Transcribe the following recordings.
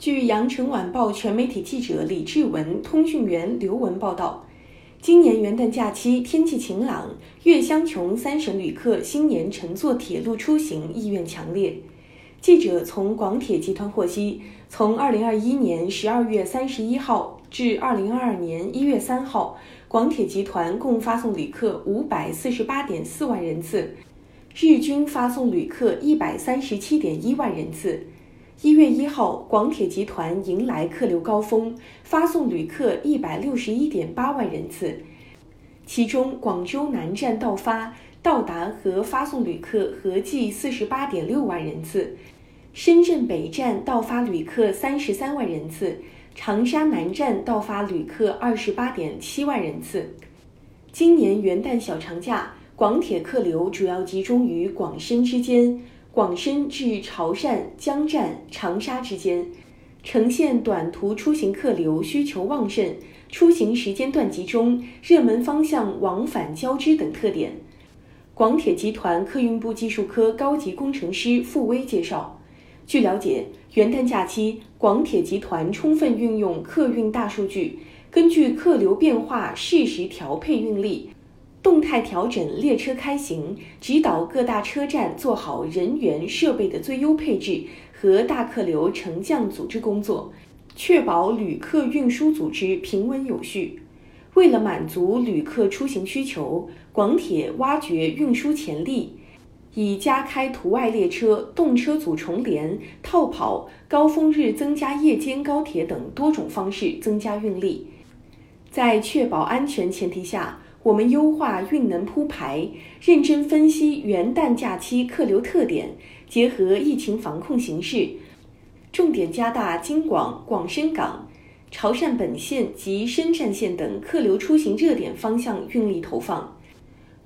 据羊城晚报全媒体记者李志文、通讯员刘文报道，今年元旦假期天气晴朗，粤湘琼三省旅客新年乘坐铁路出行意愿强烈。记者从广铁集团获悉，从2021年12月31号至2022年1月3号，广铁集团共发送旅客548.4万人次，日均发送旅客137.1万人次。一月一号，广铁集团迎来客流高峰，发送旅客161.8万人次，其中广州南站到发。到达和发送旅客合计四十八点六万人次，深圳北站到发旅客三十三万人次，长沙南站到发旅客二十八点七万人次。今年元旦小长假，广铁客流主要集中于广深之间，广深至潮汕、江站、长沙之间，呈现短途出行客流需求旺盛、出行时间段集中、热门方向往返交织等特点。广铁集团客运部技术科高级工程师傅威介绍，据了解，元旦假期，广铁集团充分运用客运大数据，根据客流变化适时调配运力，动态调整列车开行，指导各大车站做好人员设备的最优配置和大客流乘降组织工作，确保旅客运输组织平稳有序。为了满足旅客出行需求，广铁挖掘运输潜力，以加开图外列车、动车组重联、套跑、高峰日增加夜间高铁等多种方式增加运力。在确保安全前提下，我们优化运能铺排，认真分析元旦假期客流特点，结合疫情防控形势，重点加大京广、广深港。潮汕本线及深圳线等客流出行热点方向运力投放。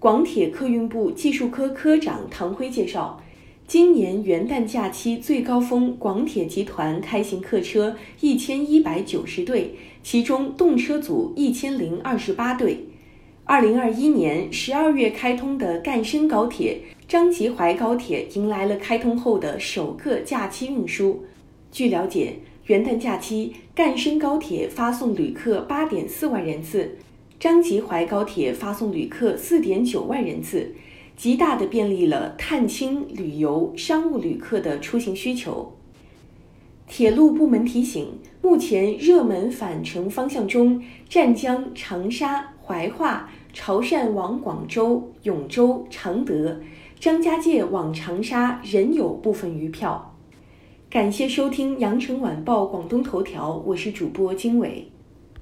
广铁客运部技术科科长唐辉介绍，今年元旦假期最高峰，广铁集团开行客车一千一百九十对，其中动车组一千零二十八对。二零二一年十二月开通的赣深高铁、张吉淮高铁迎来了开通后的首个假期运输。据了解。元旦假期，赣深高铁发送旅客八点四万人次，张吉淮高铁发送旅客四点九万人次，极大的便利了探亲、旅游、商务旅客的出行需求。铁路部门提醒，目前热门返程方向中，湛江、长沙、怀化、潮汕往广州、永州、常德、张家界往长沙仍有部分余票。感谢收听《羊城晚报广东头条》，我是主播经纬。